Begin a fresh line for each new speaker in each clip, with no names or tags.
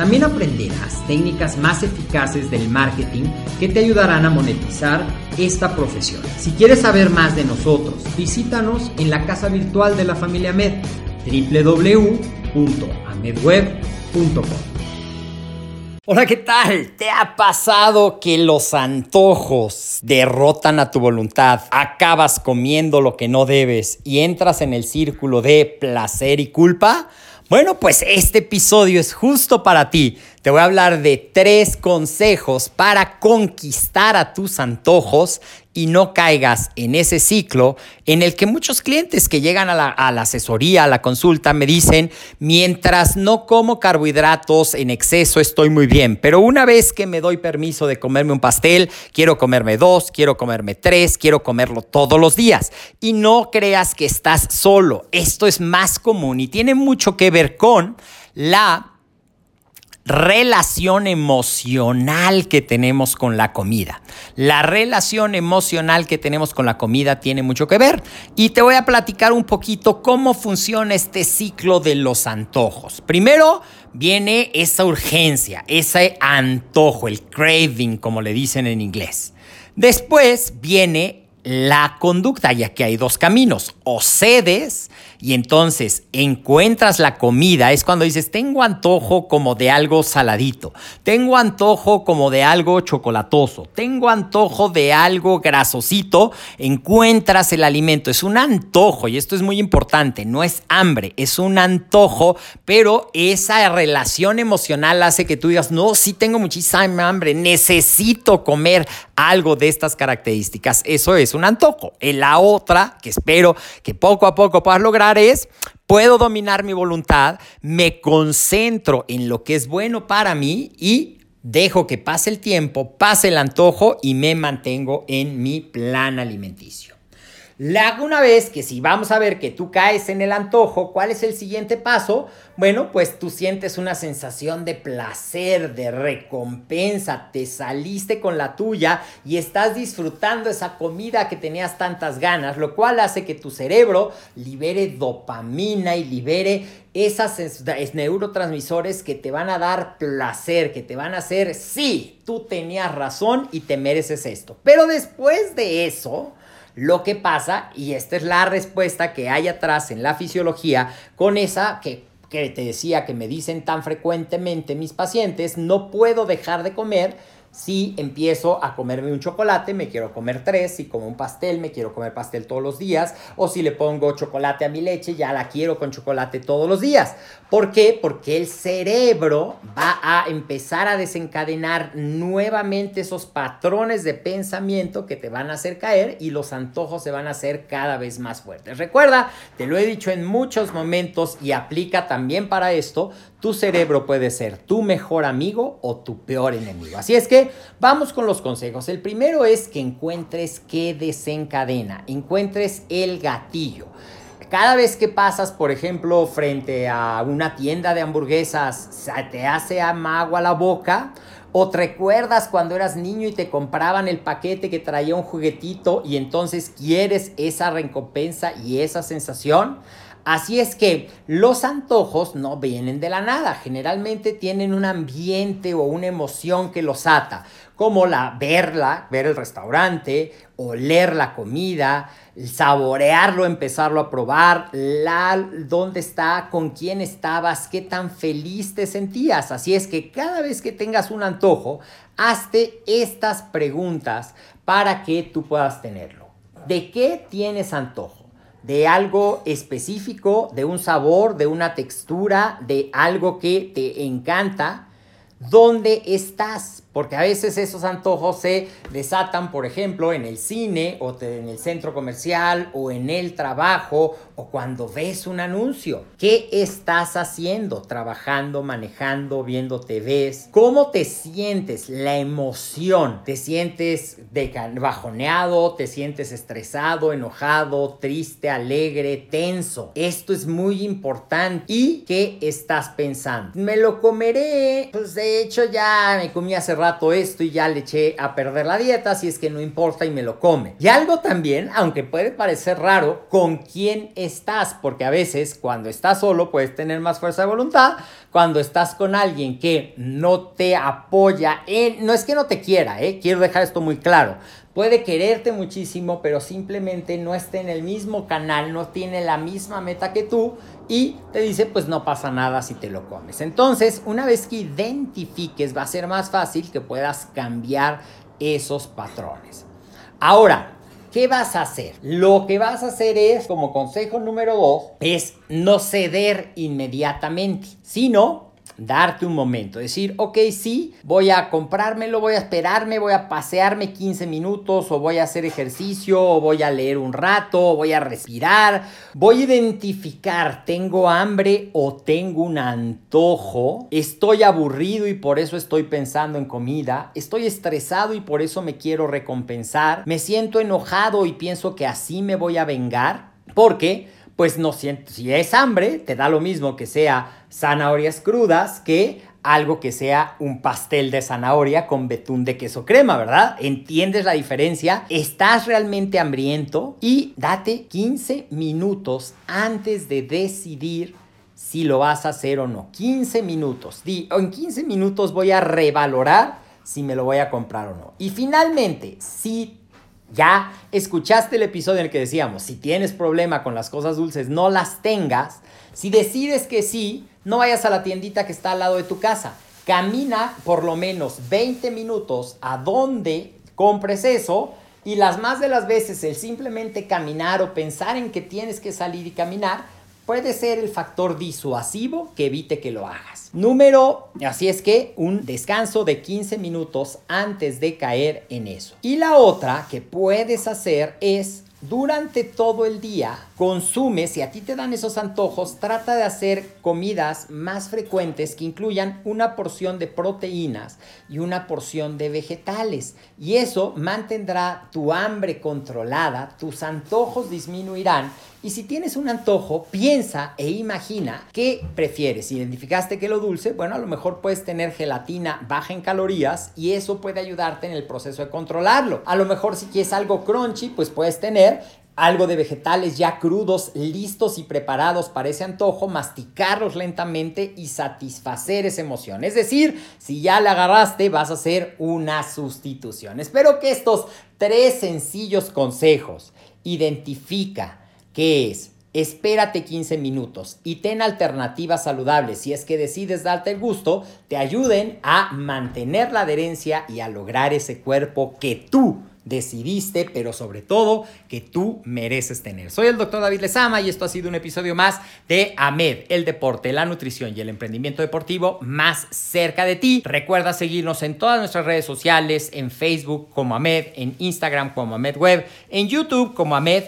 También aprenderás técnicas más eficaces del marketing que te ayudarán a monetizar esta profesión. Si quieres saber más de nosotros, visítanos en la casa virtual de la familia Med, www.amedweb.com. Hola, ¿qué tal? ¿Te ha pasado que los antojos derrotan a tu voluntad? Acabas comiendo lo que no debes y entras en el círculo de placer y culpa? Bueno, pues este episodio es justo para ti. Te voy a hablar de tres consejos para conquistar a tus antojos y no caigas en ese ciclo en el que muchos clientes que llegan a la, asesoría, a la consulta, me dicen, mientras no como carbohidratos en exceso estoy muy bien, pero una vez que me doy permiso de comerme un pastel, quiero comerme dos, quiero comerme tres, quiero comerlo todos los días. Y no creas que estás solo, esto es más común y tiene mucho que ver con la relación emocional que tenemos con la comida. La relación emocional que tenemos con la comida tiene mucho que ver y te voy a platicar un poquito cómo funciona este ciclo de los antojos. Primero viene esa urgencia, ese antojo, el craving como le dicen en inglés. Después viene la conducta, ya que hay dos caminos, o cedes y entonces encuentras la comida, es cuando dices, tengo antojo como de algo saladito, tengo antojo como de algo chocolatoso, tengo antojo de algo grasosito, encuentras el alimento, es un antojo y esto es muy importante, no es hambre, es un antojo, pero esa relación emocional hace que tú digas, no, sí tengo muchísima hambre, necesito comer algo de estas características, eso es un antojo. En la otra, que espero que poco a poco puedas lograr, es, puedo dominar mi voluntad, me concentro en lo que es bueno para mí y dejo que pase el tiempo, pase el antojo y me mantengo en mi plan alimenticio. La una vez que si vamos a ver que tú caes en el antojo, ¿cuál es el siguiente paso? Bueno, pues tú sientes una sensación de placer, de recompensa, te saliste con la tuya y estás disfrutando esa comida que tenías tantas ganas, lo cual hace que tu cerebro libere dopamina y libere esas neurotransmisores que te van a dar placer, que te van a hacer, sí, tú tenías razón y te mereces esto. Pero después de eso, lo que pasa, y esta es la respuesta que hay atrás en la fisiología, con esa que, que te decía que me dicen tan frecuentemente mis pacientes, no puedo dejar de comer si empiezo a comerme un chocolate, me quiero comer tres. Si como un pastel, me quiero comer pastel todos los días. O si le pongo chocolate a mi leche, ya la quiero con chocolate todos los días. ¿Por qué? Porque el cerebro va a empezar a desencadenar nuevamente esos patrones de pensamiento que te van a hacer caer y los antojos se van a hacer cada vez más fuertes. Recuerda, te lo he dicho en muchos momentos y aplica también para esto, tu cerebro puede ser tu mejor amigo o tu peor enemigo. Así es que vamos con los consejos. El primero es que encuentres qué desencadena, encuentres el gatillo. Cada vez que pasas, por ejemplo, frente a una tienda de hamburguesas, te hace agua la boca O te recuerdas cuando eras niño y te compraban el paquete que traía un juguetito y entonces quieres esa recompensa y esa sensación. Así es que los antojos no vienen de la nada, generalmente tienen un ambiente o una emoción que los ata, como la verla, ver el restaurante, oler la comida, saborearlo, empezarlo a probar, la, dónde está, con quién estabas, qué tan feliz te sentías. Así es que cada vez que tengas un antojo, hazte estas preguntas para que tú puedas tenerlo. ¿De qué tienes antojo? De algo específico, de un sabor, de una textura, de algo que te encanta, ¿dónde estás? Porque a veces esos antojos se desatan, por ejemplo, en el cine o en el centro comercial o en el trabajo o cuando ves un anuncio. ¿Qué estás haciendo? Trabajando, manejando, viendo TVs. ¿Cómo te sientes? La emoción. ¿Te sientes bajoneado? ¿Te sientes estresado, enojado, triste, alegre, tenso? Esto es muy importante. ¿Y qué estás pensando? Me lo comeré. Pues de hecho ya me comí hace rato esto y ya le eché a perder la dieta, si es que no importa y me lo come. Y algo también, aunque puede parecer raro, con quién estás, porque a veces cuando estás solo puedes tener más fuerza de voluntad, cuando estás con alguien que no te apoya, no es que no te quiera, ¿eh? quiero dejar esto muy claro, puede quererte muchísimo, pero simplemente no está en el mismo canal, no tiene la misma meta que tú y te dice, pues no pasa nada si te lo comes. Entonces, una vez que identifiques, va a ser más fácil que puedas cambiar esos patrones. Ahora, ¿qué vas a hacer? Lo que vas a hacer es, como consejo número dos, es no ceder inmediatamente, sino darte un momento, decir, ok, sí, voy a comprármelo, voy a esperarme, voy a pasearme 15 minutos o voy a hacer ejercicio o voy a leer un rato voy a respirar, voy a identificar, tengo hambre o tengo un antojo, estoy aburrido y por eso estoy pensando en comida, estoy estresado y por eso me quiero recompensar, me siento enojado y pienso que así me voy a vengar, porque pues no siento, si es hambre, te da lo mismo que sea zanahorias crudas que algo que sea un pastel de zanahoria con betún de queso crema, ¿verdad? ¿Entiendes la diferencia? ¿Estás realmente hambriento? Y date 15 minutos antes de decidir si lo vas a hacer o no. 15 minutos. Di, en 15 minutos voy a revalorar si me lo voy a comprar o no. Y finalmente, si ya escuchaste el episodio en el que decíamos, si tienes problema con las cosas dulces, no las tengas. Si decides que sí, no vayas a la tiendita que está al lado de tu casa. Camina por lo menos 20 minutos a donde compres eso y las más de las veces el simplemente caminar o pensar en que tienes que salir y caminar puede ser el factor disuasivo que evite que lo hagas. Número, así es que un descanso de 15 minutos antes de caer en eso. Y la otra que puedes hacer es durante todo el día consume, si a ti te dan esos antojos, trata de hacer comidas más frecuentes que incluyan una porción de proteínas y una porción de vegetales. Y eso mantendrá tu hambre controlada, tus antojos disminuirán. Y si tienes un antojo, piensa e imagina qué prefieres. Identificaste que lo dulce, bueno, a lo mejor puedes tener gelatina baja en calorías y eso puede ayudarte en el proceso de controlarlo. A lo mejor si quieres algo crunchy, pues puedes tener algo de vegetales ya crudos, listos y preparados para ese antojo, masticarlos lentamente y satisfacer esa emoción. Es decir, si ya la agarraste, vas a hacer una sustitución. Espero que estos tres sencillos consejos, identifica qué es, espérate 15 minutos y ten alternativas saludables si es que decides darte el gusto, te ayuden a mantener la adherencia y a lograr ese cuerpo que tú decidiste, pero sobre todo que tú mereces tener. Soy el doctor David Lezama y esto ha sido un episodio más de AMED, el deporte, la nutrición y el emprendimiento deportivo más cerca de ti. Recuerda seguirnos en todas nuestras redes sociales, en Facebook como AMED, en Instagram como AMED Web, en YouTube como AMED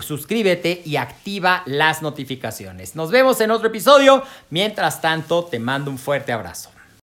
suscríbete y activa las notificaciones. Nos vemos en otro episodio. Mientras tanto, te mando un fuerte abrazo.